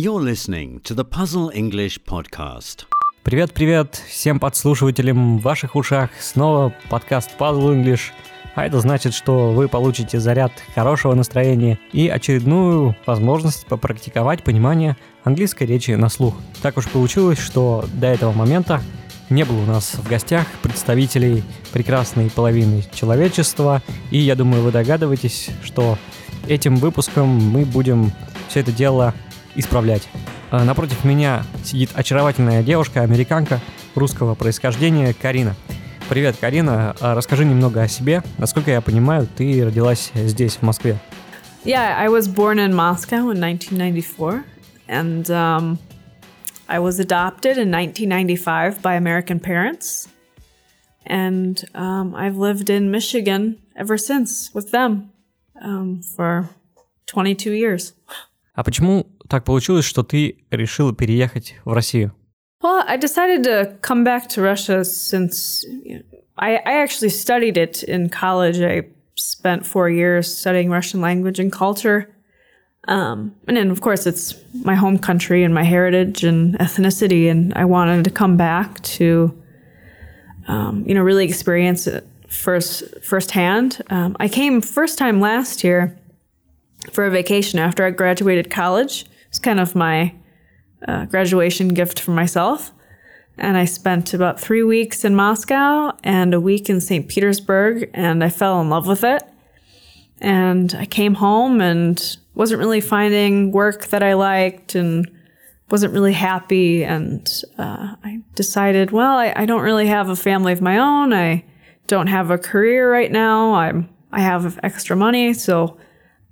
You're listening to the Puzzle English podcast. Привет-привет всем подслушивателям в ваших ушах. Снова подкаст Puzzle English. А это значит, что вы получите заряд хорошего настроения и очередную возможность попрактиковать понимание английской речи на слух. Так уж получилось, что до этого момента не было у нас в гостях представителей прекрасной половины человечества, и я думаю, вы догадываетесь, что этим выпуском мы будем все это дело исправлять. А напротив меня сидит очаровательная девушка, американка русского происхождения Карина. Привет, Карина. А расскажи немного о себе. Насколько я понимаю, ты родилась здесь, в Москве. Yeah, I was born in Moscow in 1994, and um, I was adopted in 1995 by American parents. And um, I've lived in Michigan ever since with them um, for 22 years. А почему так получилось, что ты решила переехать в Россию? Well, I decided to come back to Russia since you know, I, I actually studied it in college. I spent four years studying Russian language and culture. Um, and then, of course, it's my home country and my heritage and ethnicity. And I wanted to come back to, um, you know, really experience it first firsthand. Um, I came first time last year for a vacation after I graduated college. it's kind of my uh, graduation gift for myself. And I spent about three weeks in Moscow and a week in St. Petersburg, and I fell in love with it. And I came home and wasn't really finding work that I liked and wasn't really happy. And uh, I decided, well, I, I don't really have a family of my own. I don't have a career right now. I'm I have extra money, so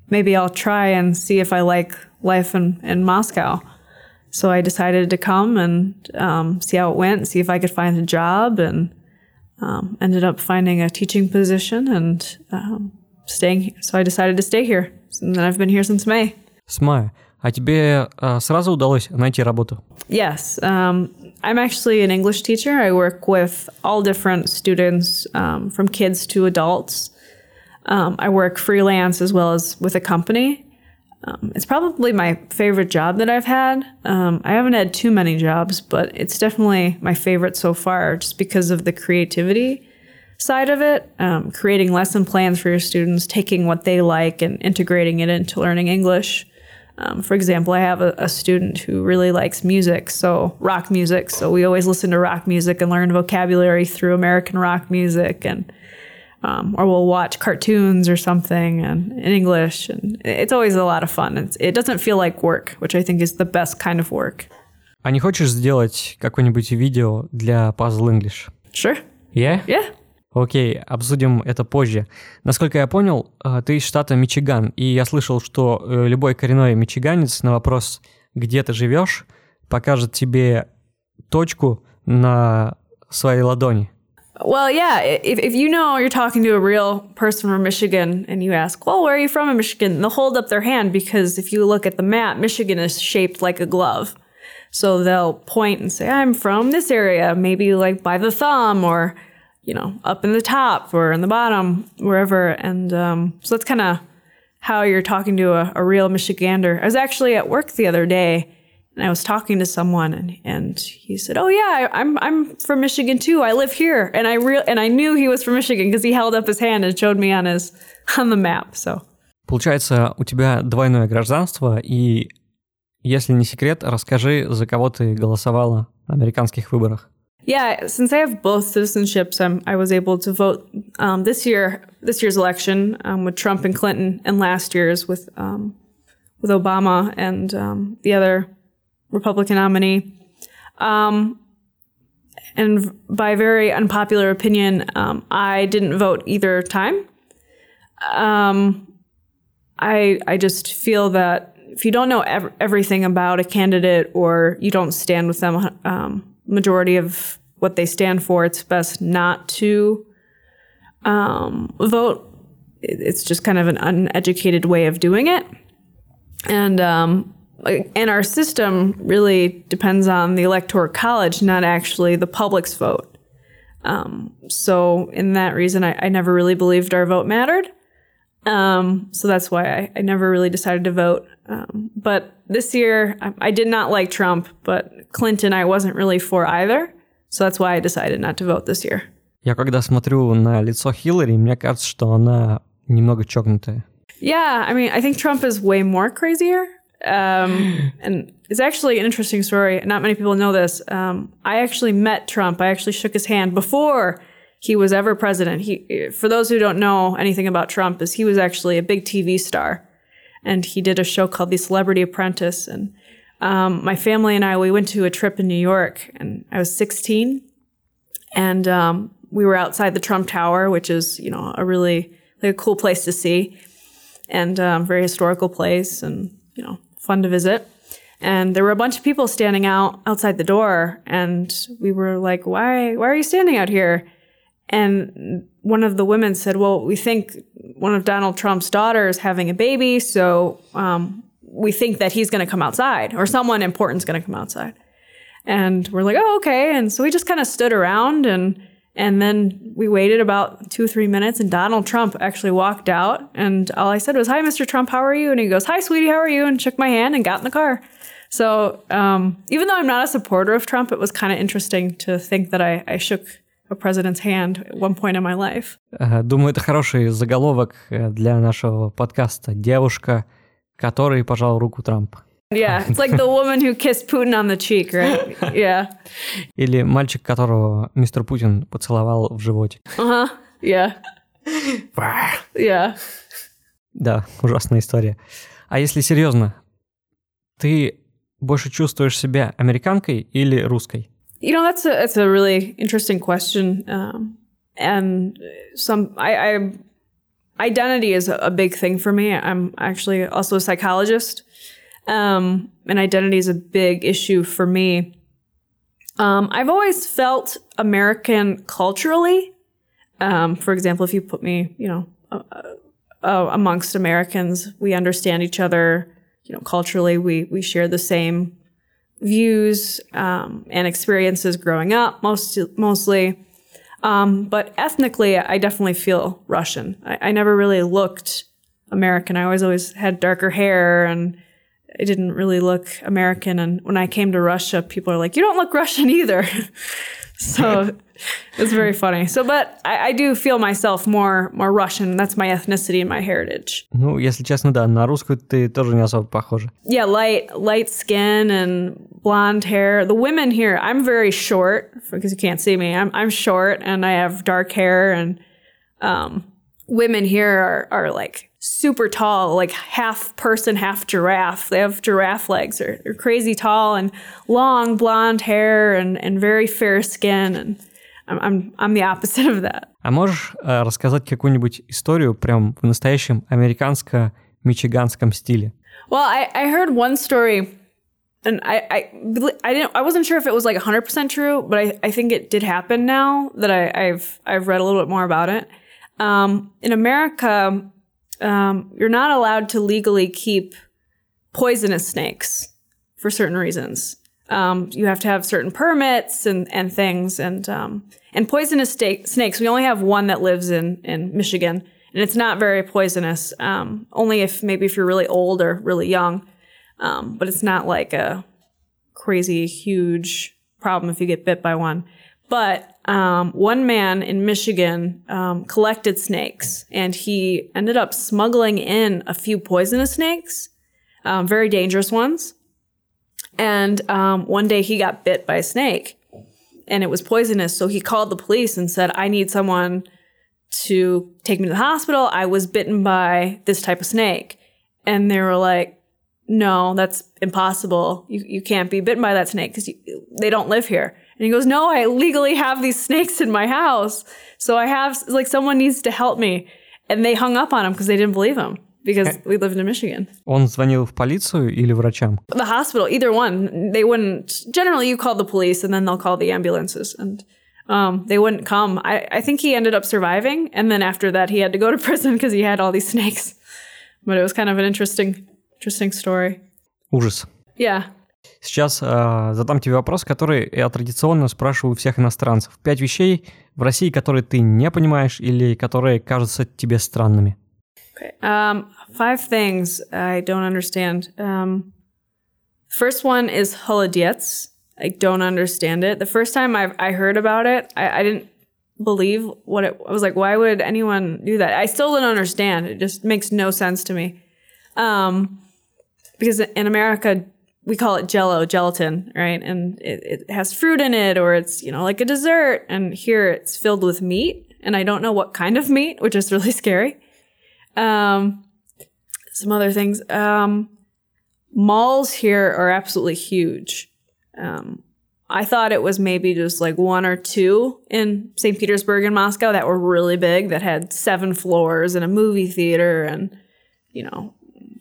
maybe I'll try and see if I like life in, in Moscow. So I decided to come and um, see how it went, see if I could find a job, and um, ended up finding a teaching position and um, staying. So I decided to stay here, and I've been here since May. С мая. А тебе а, сразу удалось найти работу? Yes, um, I'm actually an English teacher. I work with all different students, um, from kids to adults. Um, I work freelance as well as with a company. Um, it's probably my favorite job that I've had. Um, I haven't had too many jobs, but it's definitely my favorite so far just because of the creativity side of it. Um, creating lesson plans for your students, taking what they like and integrating it into learning English. Um, for example, I have a, a, student who really likes music, so rock music. So we always listen to rock music and learn vocabulary through American rock music and um, or we'll watch cartoons or something and in English, and it's always a lot of fun. It's, it doesn't feel like work, which I think is the best kind of work. А не хочешь сделать какое-нибудь видео для Puzzle English? Sure. Yeah? Yeah. Окей, обсудим это позже. Насколько я понял, ты из штата Мичиган, и я слышал, что любой коренной мичиганец на вопрос «Где ты живешь?» покажет тебе точку на своей ладони. Well, yeah. If, if you know you're talking to a real person from Michigan and you ask, well, where are you from in Michigan? They'll hold up their hand because if you look at the map, Michigan is shaped like a glove. So they'll point and say, I'm from this area, maybe like by the thumb or, you know, up in the top or in the bottom, wherever. And um, so that's kind of how you're talking to a, a real Michigander. I was actually at work the other day and I was talking to someone and, and he said, "Oh yeah, I, am I'm from Michigan too. I live here." And I real and I knew he was from Michigan because he held up his hand and showed me on his on the map. So. Получается, у тебя двойное гражданство, и если не секрет, расскажи, за кого ты голосовала на американских выборах. Yeah, since I have both citizenships, I'm, I was able to vote um, this year, this year's election um, with Trump and Clinton, and last year's with um, with Obama and um, the other Republican nominee. Um, and by very unpopular opinion, um, I didn't vote either time. Um, I I just feel that if you don't know ev- everything about a candidate or you don't stand with them, um, majority of what they stand for, it's best not to um, vote. It's just kind of an uneducated way of doing it, and um, and our system really depends on the electoral college, not actually the public's vote. Um, so, in that reason, I, I, never really believed our vote mattered. Um, so that's why I, I, never really decided to vote. Um, but this year, I, I did not like Trump, but Clinton I wasn't really for either. So that's why I decided not to vote this year. Я когда смотрю на лицо Хиллари, мне кажется, что она немного чокнутая. Yeah, I mean, I think Trump is way more crazier. Um, and it's actually an interesting story. Not many people know this. Um, I actually met Trump. I actually shook his hand before he was ever president. He, for those who don't know anything about Trump, is he was actually a big TV star, and he did a show called The Celebrity Apprentice. And um, my family and I we went to a trip in New York, and I was 16, and um, we were outside the Trump Tower, which is you know a really like a cool place to see, and um, very historical place, and you know fun to visit. And there were a bunch of people standing out outside the door, and we were like, "Why? Why are you standing out here?" And one of the women said, "Well, we think one of Donald Trump's daughters having a baby, so um, we think that he's going to come outside, or someone important is going to come outside." And we're like, "Oh, okay." And so we just kind of stood around and and then we waited about two or three minutes, and Donald Trump actually walked out. And all I said was, Hi, Mr. Trump, how are you? And he goes, Hi, sweetie, how are you? And shook my hand and got in the car. So um, even though I'm not a supporter of Trump, it was kind of interesting to think that I, I shook a president's hand at one point in my life. Думаю, это хороший заголовок для нашего подкаста. Девушка, которой пожал руку Трампа. Yeah, it's like the woman who kissed Putin on the cheek, right? Yeah. Или мальчик, которого мистер Путин поцеловал в животик. Uh-huh. Yeah. Yeah. Да, ужасная история. А если серьезно, ты больше чувствуешь себя американкой или русской? You know, that's a that's a really interesting question, um, and some I, I identity is a big thing for me. I'm actually also a psychologist, um, and identity is a big issue for me. Um, I've always felt American culturally. Um, for example, if you put me, you know, uh, uh, amongst Americans, we understand each other. You know, culturally, we we share the same views um, and experiences growing up, most mostly. Um, but ethnically, I definitely feel Russian. I, I never really looked American. I always always had darker hair and I didn't really look American. And when I came to Russia, people are like, you don't look Russian either. so it's very funny. So, but I, I, do feel myself more more Russian. That's my ethnicity and my heritage. Ну, если честно, да, на русскую ты тоже не особо похожа. Yeah, light light skin and blonde hair. The women here, I'm very short because you can't see me. I'm I'm short and I have dark hair and um, women here are are like super tall, like half person, half giraffe. They have giraffe legs. They're, they're crazy tall and long blonde hair and, and very fair skin. And I'm, I'm, I'm the opposite of that. А можешь э, рассказать какую-нибудь историю прям в настоящем американско-мичиганском стиле? Well, I, I heard one story and I, I, I didn't, I wasn't sure if it was like 100% true, but I, I think it did happen now that I, I've, I've read a little bit more about it. Um, in America, um, you're not allowed to legally keep poisonous snakes for certain reasons. Um, you have to have certain permits and, and things. And, um, and poisonous sta- snakes, we only have one that lives in, in Michigan, and it's not very poisonous. Um, only if maybe if you're really old or really young. Um, but it's not like a crazy huge problem if you get bit by one. But um, one man in Michigan um, collected snakes, and he ended up smuggling in a few poisonous snakes, um, very dangerous ones. And um, one day he got bit by a snake, and it was poisonous. So he called the police and said, "I need someone to take me to the hospital. I was bitten by this type of snake." And they were like, "No, that's impossible. You you can't be bitten by that snake because they don't live here." And he goes, No, I legally have these snakes in my house. So I have, like, someone needs to help me. And they hung up on him because they didn't believe him because we lived in Michigan. Он звонил в полицию или врачам? The hospital, either one. They wouldn't, generally, you call the police and then they'll call the ambulances. And um, they wouldn't come. I, I think he ended up surviving. And then after that, he had to go to prison because he had all these snakes. But it was kind of an interesting, interesting story. Ужас. Yeah. Сейчас э, задам тебе вопрос, который я традиционно спрашиваю всех иностранцев. Пять вещей в России, которые ты не понимаешь или которые кажутся тебе странными. Okay. Um, five things I don't understand. Um, first one is holodiets. I don't understand it. The first time I I heard about it, I, I didn't believe what it. I was like, why would anyone do that? I still don't understand. It just makes no sense to me. Um, because in America we call it Jello, gelatin, right? And it, it has fruit in it, or it's you know like a dessert. And here it's filled with meat, and I don't know what kind of meat, which is really scary. Um, some other things. Um, malls here are absolutely huge. Um, I thought it was maybe just like one or two in St. Petersburg and Moscow that were really big, that had seven floors and a movie theater and, you know,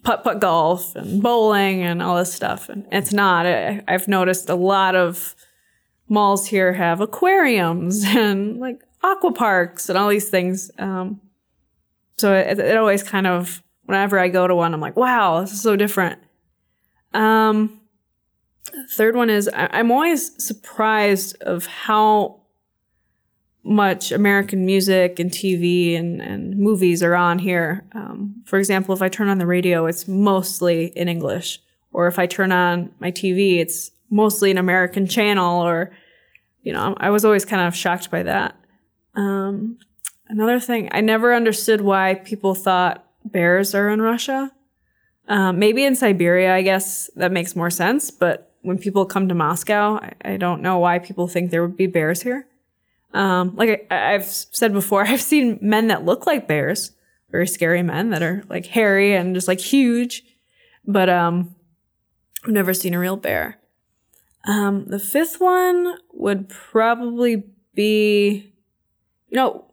putt putt golf and bowling and all this stuff. And it's not. I, I've noticed a lot of malls here have aquariums and like aqua parks and all these things. Um, so it, it always kind of, whenever I go to one, I'm like, wow, this is so different. Um, third one is I, I'm always surprised of how much American music and TV and, and movies are on here. Um, for example, if I turn on the radio, it's mostly in English. Or if I turn on my TV, it's mostly an American channel. Or, you know, I was always kind of shocked by that. Um, another thing, I never understood why people thought bears are in Russia. Um, maybe in Siberia, I guess that makes more sense. But when people come to Moscow, I, I don't know why people think there would be bears here. Um, like I, have said before, I've seen men that look like bears, very scary men that are like hairy and just like huge, but um, I've never seen a real bear. Um, the fifth one would probably be, you know,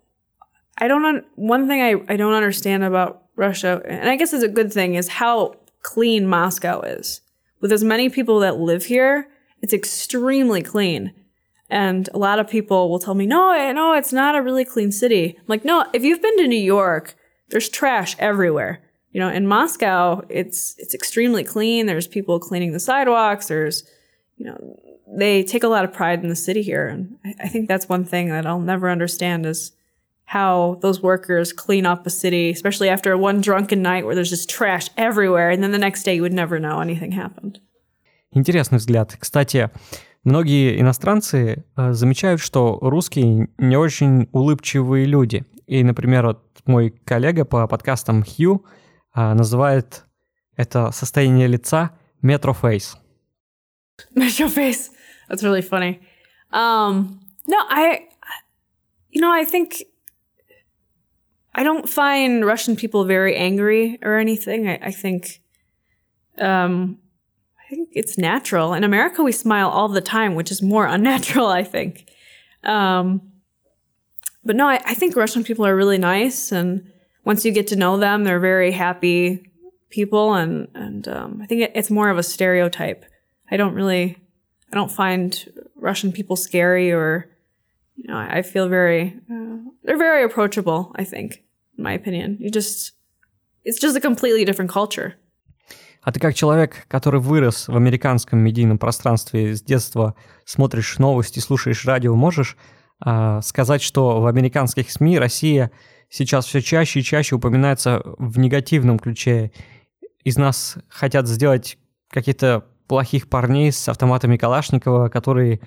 I don't. Un- one thing I I don't understand about Russia, and I guess is a good thing, is how clean Moscow is. With as many people that live here, it's extremely clean. And a lot of people will tell me, no, no, it's not a really clean city. I'm like, no, if you've been to New York, there's trash everywhere. You know, in Moscow, it's it's extremely clean. There's people cleaning the sidewalks. There's, you know, they take a lot of pride in the city here, and I, I think that's one thing that I'll never understand is how those workers clean up a city, especially after one drunken night where there's just trash everywhere, and then the next day you would never know anything happened. Интересный взгляд. Кстати, Многие иностранцы э, замечают, что русские не очень улыбчивые люди. И, например, вот мой коллега по подкастам Хью э, называет это состояние лица. Metro face. That's really funny. Um, no, I, you know, I think I don't find Russian people very angry or anything. I, I think um, think it's natural. In America, we smile all the time, which is more unnatural, I think. Um, but no, I, I, think Russian people are really nice, and once you get to know them, they're very happy people, and and um, I think it, it's more of a stereotype. I don't really, I don't find Russian people scary, or you know, I, I feel very, uh, they're very approachable. I think, in my opinion, you just, it's just a completely different culture. А ты как человек, который вырос в американском медийном пространстве, с детства смотришь новости, слушаешь радио, можешь э, сказать, что в американских СМИ Россия сейчас все чаще и чаще упоминается в негативном ключе. Из нас хотят сделать каких-то плохих парней с автоматами Калашникова, которые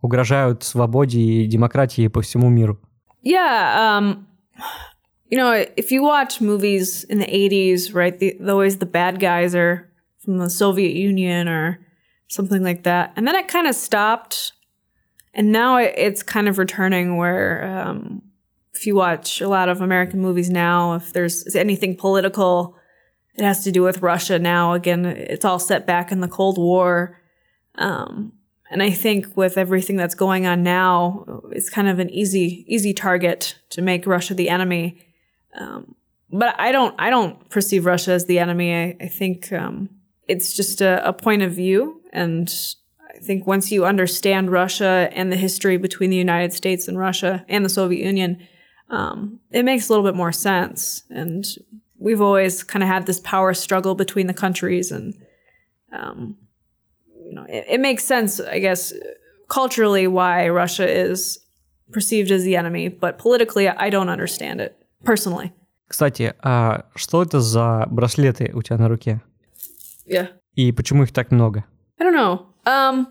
угрожают свободе и демократии по всему миру. Yeah, um, you know, if you watch movies in the 80s, right, the, the, always the bad guys are from the Soviet Union or something like that. And then it kind of stopped. And now it, it's kind of returning where um, if you watch a lot of American movies now, if there's anything political, it has to do with Russia now. Again, it's all set back in the Cold War. Um, and I think with everything that's going on now, it's kind of an easy, easy target to make Russia the enemy. Um, but I don't I don't perceive Russia as the enemy. I, I think um, it's just a, a, point of view, and I think once you understand Russia and the history between the United States and Russia and the Soviet Union, um, it makes a little bit more sense. And we've always kind of had this power struggle between the countries, and um, you know it, it makes sense, I guess, culturally why Russia is perceived as the enemy, but politically, I don't understand it personally. Кстати, а что это за браслеты у тебя на руке? Yeah. И почему их так много? I don't know. Um,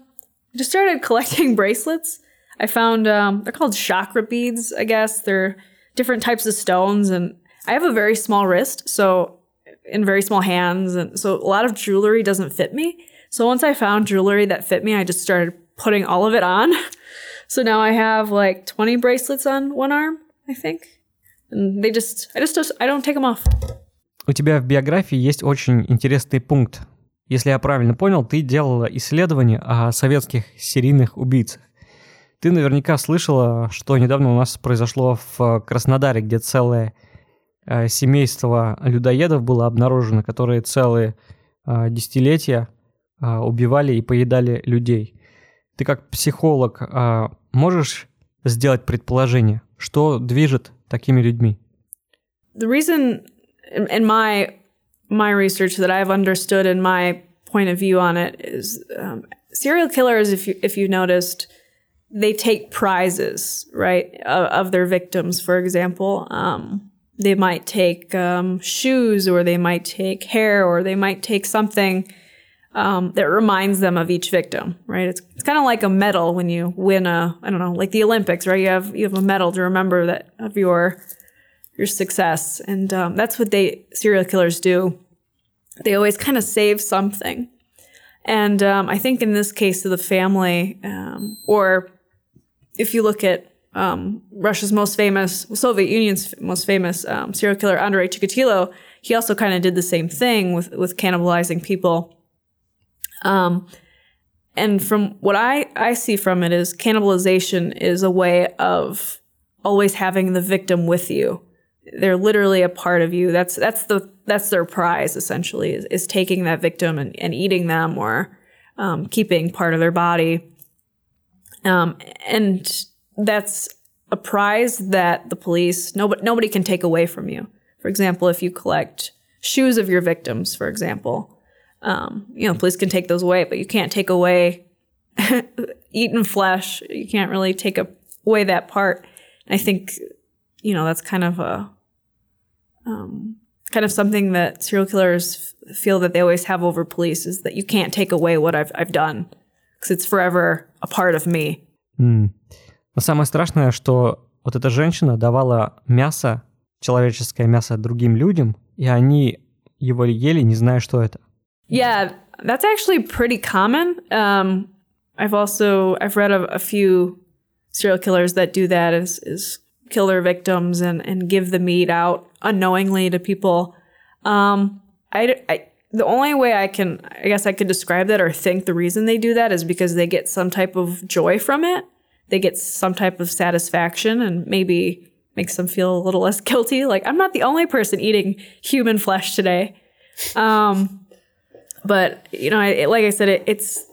I just started collecting bracelets. I found um, they're called chakra beads. I guess they're different types of stones, and I have a very small wrist, so in very small hands, and so a lot of jewelry doesn't fit me. So once I found jewelry that fit me, I just started putting all of it on. So now I have like 20 bracelets on one arm, I think. They just, I just, I don't take them off. У тебя в биографии есть очень интересный пункт. Если я правильно понял, ты делала исследование о советских серийных убийцах. Ты наверняка слышала, что недавно у нас произошло в Краснодаре, где целое э, семейство людоедов было обнаружено, которые целые э, десятилетия э, убивали и поедали людей. Ты как психолог можешь сделать предположение, что движет такими людьми? The reason in, in my my research that I've understood and my point of view on it is um, serial killers. If you if you noticed, they take prizes right of, of their victims. For example, um, they might take um, shoes, or they might take hair, or they might take something. um, that reminds them of each victim, right? It's, it's kind of like a medal when you win a, I don't know, like the Olympics, right? You have you have a medal to remember that of your your success, and um, that's what they serial killers do. They always kind of save something, and um, I think in this case of the family, um, or if you look at um, Russia's most famous, Soviet Union's most famous um, serial killer, Andrei Chikatilo, he also kind of did the same thing with with cannibalizing people. Um, and from what I, I see from it is cannibalization is a way of always having the victim with you. They're literally a part of you. That's that's the that's their prize essentially is, is taking that victim and, and eating them or um, keeping part of their body. Um, and that's a prize that the police nobody nobody can take away from you. For example, if you collect shoes of your victims, for example, um, you know, police can take those away, but you can't take away eaten flesh. You can't really take away that part. And I think, you know, that's kind of a, um, kind of something that serial killers feel that they always have over police is that you can't take away what I've, I've done because it's forever a part of me. Mm. Но самое страшное, что вот эта женщина давала мясо, человеческое мясо другим людям, и они его ели, не зная, что это. Yeah, that's actually pretty common. Um, I've also I've read of a few serial killers that do that is is kill their victims and and give the meat out unknowingly to people. Um, I, I the only way I can I guess I could describe that or think the reason they do that is because they get some type of joy from it. They get some type of satisfaction and maybe makes them feel a little less guilty. Like I'm not the only person eating human flesh today. Um, but you know, I, like I said, it, it's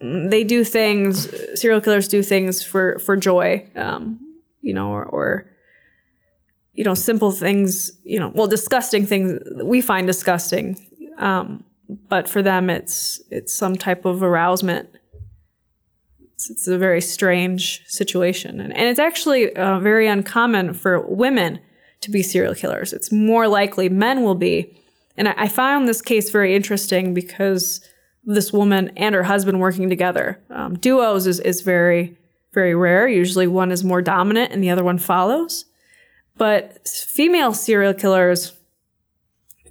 they do things. Serial killers do things for for joy, um, you know, or, or you know, simple things. You know, well, disgusting things we find disgusting, um, but for them, it's it's some type of arousement. It's, it's a very strange situation, and, and it's actually uh, very uncommon for women to be serial killers. It's more likely men will be and I, I found this case very interesting because this woman and her husband working together. Um, duos is, is very, very rare. Usually one is more dominant and the other one follows. But female serial killers,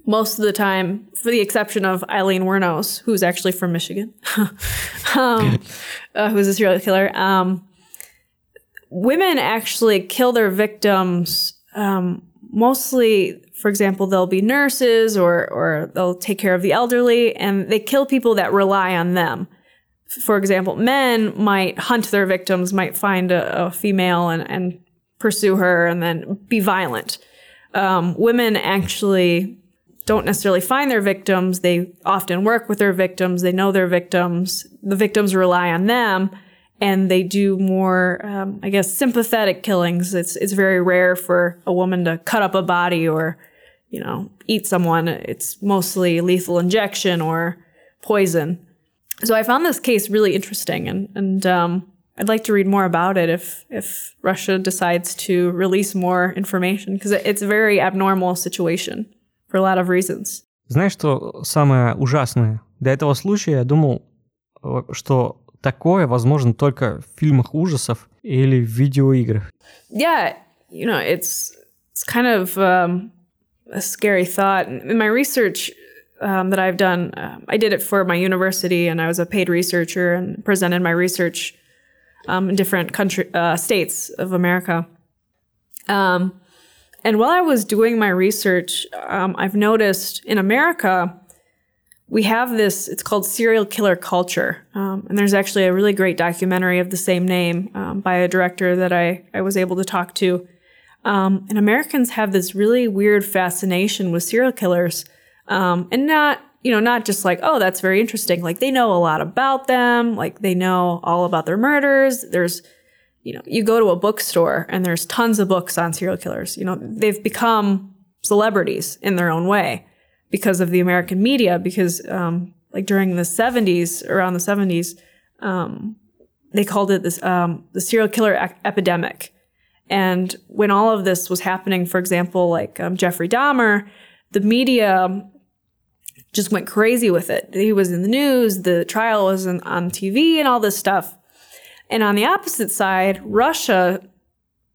most of the time, for the exception of Aileen Wuornos, who's actually from Michigan, um, uh, who's a serial killer, um, women actually kill their victims um, mostly for example, they'll be nurses or, or they'll take care of the elderly and they kill people that rely on them. For example, men might hunt their victims, might find a, a female and, and pursue her and then be violent. Um, women actually don't necessarily find their victims. They often work with their victims. They know their victims. The victims rely on them and they do more, um, I guess, sympathetic killings. It's, it's very rare for a woman to cut up a body or you know, eat someone, it's mostly lethal injection or poison. So I found this case really interesting, and and um, I'd like to read more about it if if Russia decides to release more information because it's a very abnormal situation for a lot of reasons. Знаешь, что самое ужасное? До этого случая я думал, э, что такое возможно только в фильмах ужасов или в видеоиграх. Yeah, you know, it's it's kind of um, a scary thought. In my research um, that I've done, uh, I did it for my university, and I was a paid researcher and presented my research um, in different country uh, states of America. Um, and while I was doing my research, um, I've noticed in America we have this. It's called serial killer culture, um, and there's actually a really great documentary of the same name um, by a director that I I was able to talk to. Um, and Americans have this really weird fascination with serial killers, um, and not you know, not just like, oh, that's very interesting. Like they know a lot about them. Like they know all about their murders. There's, you know, you go to a bookstore and there's tons of books on serial killers. You know, they've become celebrities in their own way because of the American media. Because, um, like during the 70s, around the 70s, um, they called it this, um, the serial killer epidemic. And when all of this was happening, for example, like um, Jeffrey Dahmer, the media just went crazy with it. He was in the news, the trial was on, on TV and all this stuff. And on the opposite side, Russia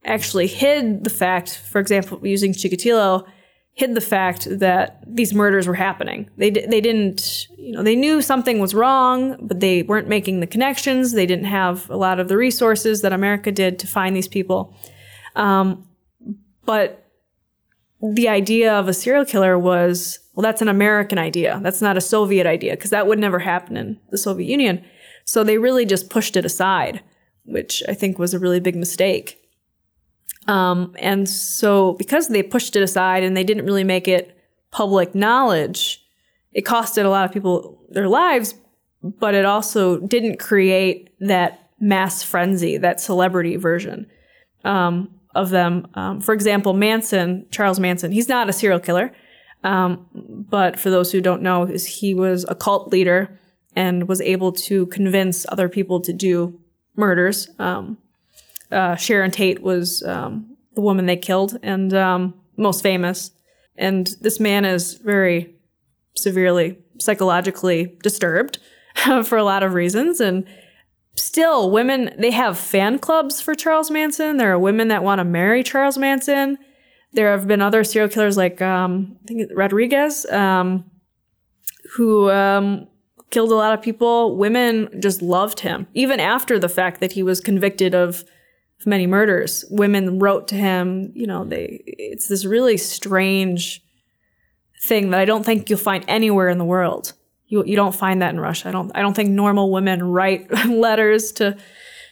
actually hid the fact, for example, using Chikatilo, hid the fact that these murders were happening. They, they didn't, you know, they knew something was wrong, but they weren't making the connections. They didn't have a lot of the resources that America did to find these people. Um, but the idea of a serial killer was well, that's an American idea. That's not a Soviet idea because that would never happen in the Soviet Union. So they really just pushed it aside, which I think was a really big mistake. Um, and so because they pushed it aside and they didn't really make it public knowledge, it costed a lot of people their lives, but it also didn't create that mass frenzy, that celebrity version um, of them. Um, for example, Manson, Charles Manson, he's not a serial killer. Um, but for those who don't know, he was a cult leader and was able to convince other people to do murders. Um, uh, Sharon Tate was um, the woman they killed and um, most famous. And this man is very severely psychologically disturbed for a lot of reasons. And still, women, they have fan clubs for Charles Manson. There are women that want to marry Charles Manson. There have been other serial killers like um, I think Rodriguez, um, who um, killed a lot of people. Women just loved him, even after the fact that he was convicted of many murders. Women wrote to him. You know, they it's this really strange thing that I don't think you'll find anywhere in the world. You you don't find that in Russia. I don't I don't think normal women write letters to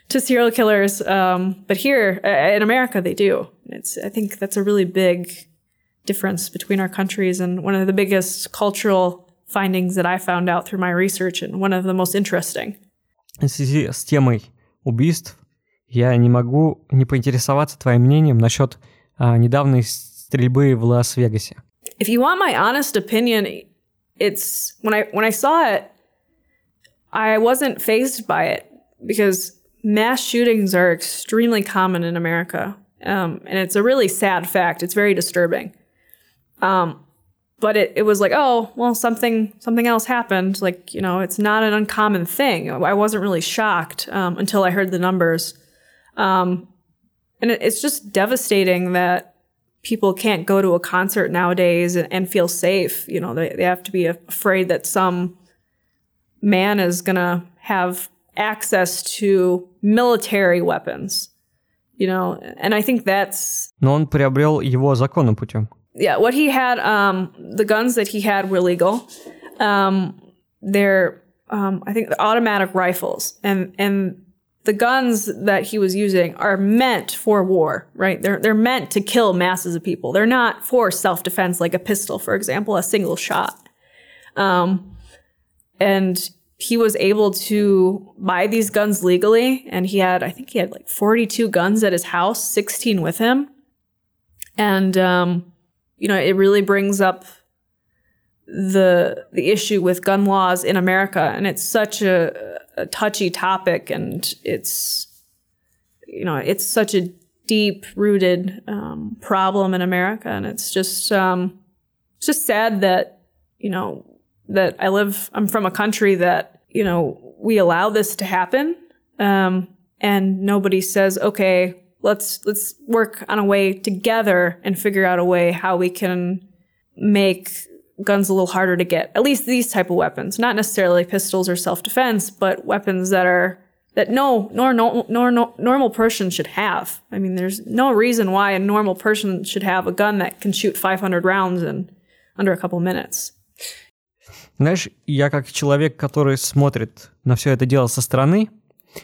to serial killers. Um, but here uh, in America, they do. It's I think that's a really big difference between our countries, and one of the biggest cultural findings that I found out through my research, and one of the most interesting. В связи с темой убийств я не могу не поинтересоваться твоим мнением насчет а, недавней стрельбы в Лас-Вегасе. If you want my honest opinion, it's when I when I saw it, I wasn't phased by it because mass shootings are extremely common in America. Um, and it's a really sad fact. It's very disturbing. Um, but it, it was like, oh, well, something something else happened. Like, you know, it's not an uncommon thing. I wasn't really shocked um, until I heard the numbers. Um, and it, it's just devastating that people can't go to a concert nowadays and, and feel safe. You know, they, they have to be afraid that some man is going to have access to military weapons. You know, and I think that's. Но он приобрел его законным путем. Yeah, what he had, um, the guns that he had were legal. Um, they're, um, I think, automatic rifles, and and the guns that he was using are meant for war, right? They're they're meant to kill masses of people. They're not for self defense, like a pistol, for example, a single shot. Um, and he was able to buy these guns legally and he had i think he had like 42 guns at his house 16 with him and um, you know it really brings up the the issue with gun laws in america and it's such a, a touchy topic and it's you know, it's such a deep rooted um, problem in America. And it's just, um, it's just sad that, you know, that I live, I'm from a country that, you know, we allow this to happen. Um, and nobody says, okay, let's, let's work on a way together and figure out a way how we can make guns a little harder to get. At least these type of weapons, not necessarily pistols or self-defense, but weapons that are that no nor, nor, nor normal person should have. I mean, there's no reason why a normal person should have a gun that can shoot 500 rounds in under a couple minutes. Знаешь, я как человек, который смотрит на все это дело со стороны,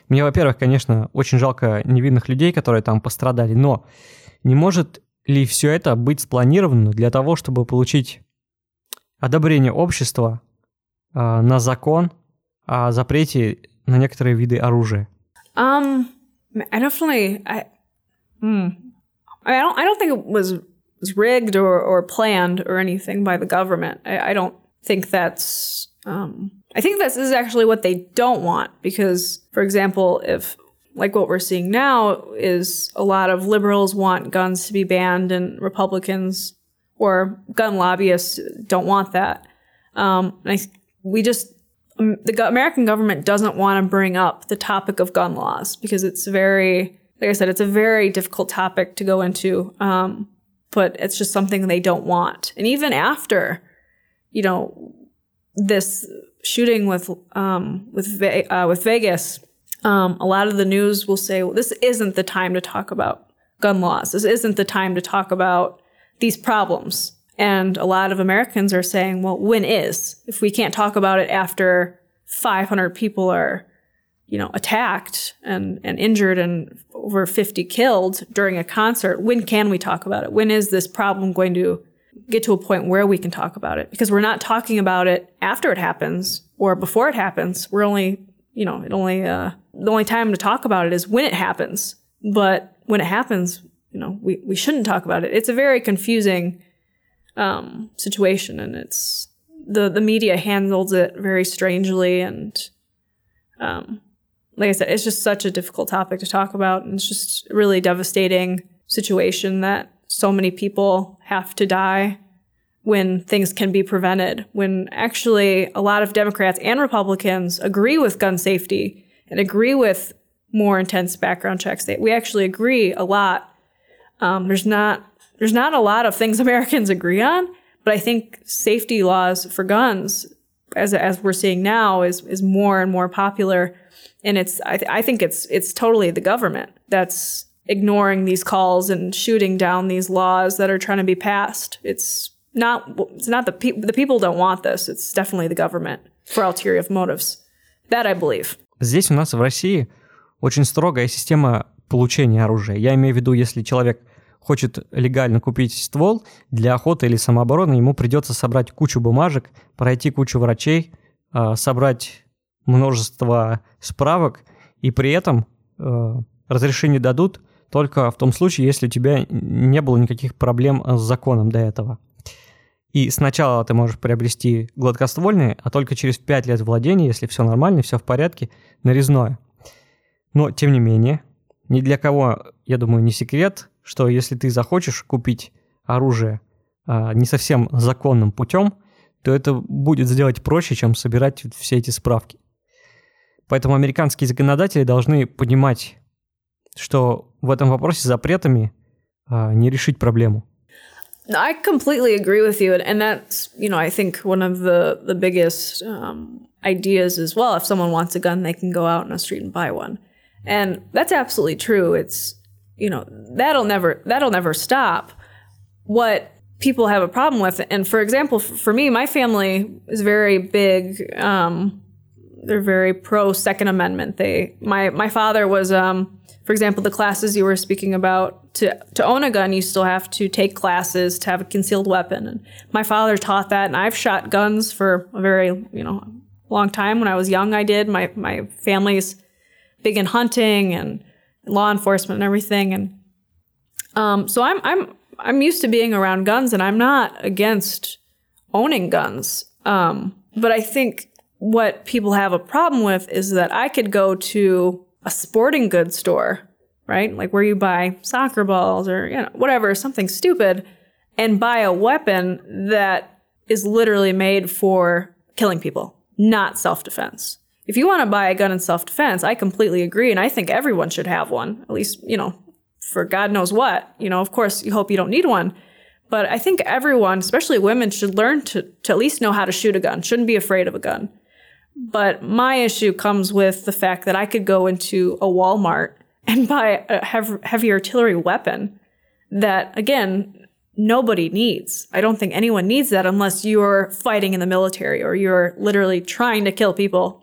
мне, во-первых, конечно, очень жалко невинных людей, которые там пострадали, но не может ли все это быть спланировано для того, чтобы получить одобрение общества э, на закон о запрете на некоторые виды оружия? Um, I definitely, I, hmm. I, mean, I don't, I don't think it was, was rigged or, or planned or anything by the government. I, I don't think that's, um, I think this is actually what they don't want because, for example, if like what we're seeing now is a lot of liberals want guns to be banned and Republicans or gun lobbyists don't want that. Um, I, we just um, the American government doesn't want to bring up the topic of gun laws because it's very, like I said, it's a very difficult topic to go into. Um, but it's just something they don't want. And even after, you know, this shooting with um, with uh, with Vegas, um, a lot of the news will say, well, "This isn't the time to talk about gun laws. This isn't the time to talk about these problems." And a lot of Americans are saying, well, when is? If we can't talk about it after 500 people are, you know, attacked and, and injured and over 50 killed during a concert, when can we talk about it? When is this problem going to get to a point where we can talk about it? Because we're not talking about it after it happens or before it happens. We're only, you know, it only, uh, the only time to talk about it is when it happens. But when it happens, you know, we, we shouldn't talk about it. It's a very confusing um, situation, and it's the the media handles it very strangely, and um, like I said, it's just such a difficult topic to talk about, and it's just a really devastating situation that so many people have to die when things can be prevented. When actually a lot of Democrats and Republicans agree with gun safety and agree with more intense background checks. we actually agree a lot. Um, there's not there's not a lot of things Americans agree on, but I think safety laws for guns, as as we're seeing now, is is more and more popular, and it's I, th- I think it's it's totally the government that's ignoring these calls and shooting down these laws that are trying to be passed. It's not it's not the people the people don't want this. It's definitely the government for ulterior motives. That I believe. Здесь у нас в России очень строгая система получения оружия. Я имею в виду, если человек хочет легально купить ствол, для охоты или самообороны ему придется собрать кучу бумажек, пройти кучу врачей, а, собрать множество справок, и при этом э, разрешение дадут только в том случае, если у тебя не было никаких проблем с законом до этого. И сначала ты можешь приобрести гладкоствольные, а только через 5 лет владения, если все нормально, все в порядке, нарезное. Но, тем не менее, ни для кого, я думаю, не секрет, что если ты захочешь купить оружие а, не совсем законным путем, то это будет сделать проще, чем собирать все эти справки. Поэтому американские законодатели должны понимать, что в этом вопросе запретами а, не решить проблему. I completely agree with you, and that's you know I think one of the the biggest um, ideas as well. If someone wants a gun, they can go out in the street and buy one, and that's absolutely true. It's you know, that'll never that'll never stop. What people have a problem with, and for example, for me, my family is very big. Um, they're very pro Second Amendment. They my my father was, um, for example, the classes you were speaking about. To to own a gun, you still have to take classes to have a concealed weapon, and my father taught that. And I've shot guns for a very you know long time. When I was young, I did. My my family's big in hunting and law enforcement and everything. And um, so I'm I'm I'm used to being around guns, and I'm not against owning guns. Um, but I think what people have a problem with is that I could go to a sporting goods store right? Like where you buy soccer balls or you know whatever, something stupid, and buy a weapon that is literally made for killing people, not self-defense. If you want to buy a gun in self-defense, I completely agree, and I think everyone should have one. At least you know, for God knows what. You know, of course, you hope you don't need one. But I think everyone, especially women, should learn to, to at least know how to shoot a gun, shouldn't be afraid of a gun. But my issue comes with the fact that I could go into a Walmart and buy a heavy artillery weapon that, again, nobody needs. I don't think anyone needs that unless you're fighting in the military or you're literally trying to kill people.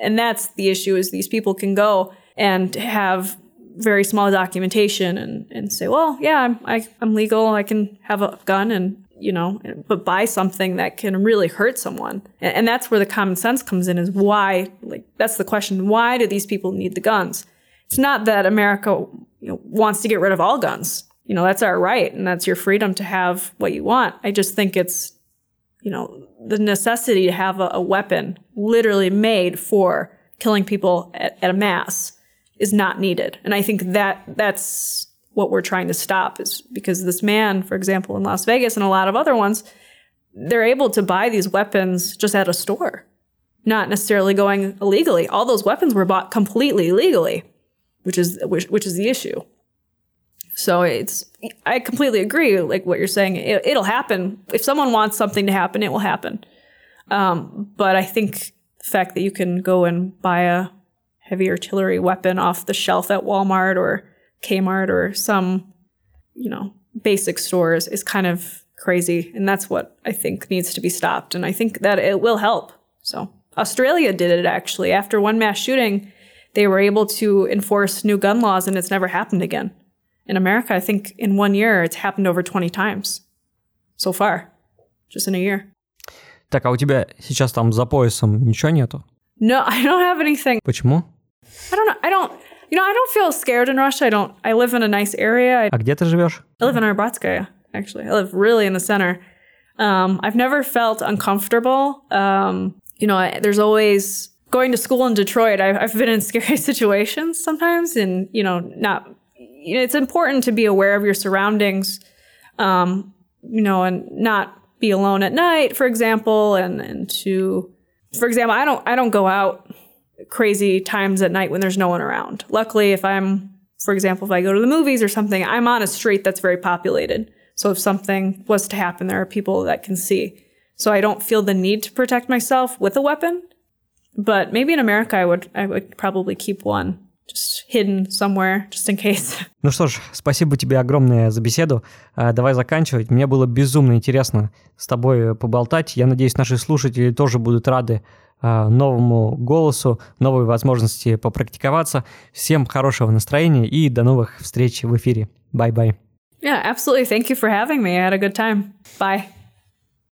And that's the issue is these people can go and have very small documentation and, and say, well, yeah, I'm, I, I'm legal. I can have a gun and, you know, but buy something that can really hurt someone. And, and that's where the common sense comes in is why, like, that's the question. Why do these people need the guns? It's not that America you know, wants to get rid of all guns. You know, that's our right and that's your freedom to have what you want. I just think it's, you know, the necessity to have a, a weapon literally made for killing people at, at a mass is not needed. And I think that that's what we're trying to stop is because this man, for example, in Las Vegas and a lot of other ones, they're able to buy these weapons just at a store, not necessarily going illegally. All those weapons were bought completely legally, which is which, which is the issue. So it's I completely agree like what you're saying. It, will happen if someone wants something to happen, it will happen. Um, but I think the fact that you can go and buy a heavy artillery weapon off the shelf at Walmart or Kmart or some, you know, basic stores is kind of crazy. And that's what I think needs to be stopped. And I think that it will help. So Australia did it actually. After one mass shooting, they were able to enforce new gun laws and it's never happened again. In America, I think in one year, it's happened over 20 times so far, just in a year. Так, а у тебя сейчас там за поясом ничего нету? No, I don't have anything. Почему? I don't know. I don't. You know, I don't feel scared in Russia. I don't. I live in a nice area. I, а где ты живешь? I live in Arbatskaya, actually. I live really in the center. Um, I've never felt uncomfortable. Um, you know, I, there's always going to school in Detroit. I've, I've been in scary situations sometimes, and you know, not. it's important to be aware of your surroundings. Um, you know, and not be alone at night, for example, and and to, for example, I don't I don't go out crazy times at night when there's no one around. Luckily, if I'm, for example, if I go to the movies or something, I'm on a street that's very populated. So if something was to happen, there are people that can see. So I don't feel the need to protect myself with a weapon. But maybe in America, I would, I would probably keep one just hidden somewhere, just in case. Ну что ж, спасибо тебе огромное за беседу. Давай заканчивать. Мне было безумно интересно с тобой поболтать. Я надеюсь, наши слушатели тоже будут рады новому голосу, новой возможности попрактиковаться. Всем хорошего настроения и до новых встреч в эфире. Bye-bye. Yeah, absolutely. Thank you for having me. I had a good time. Bye.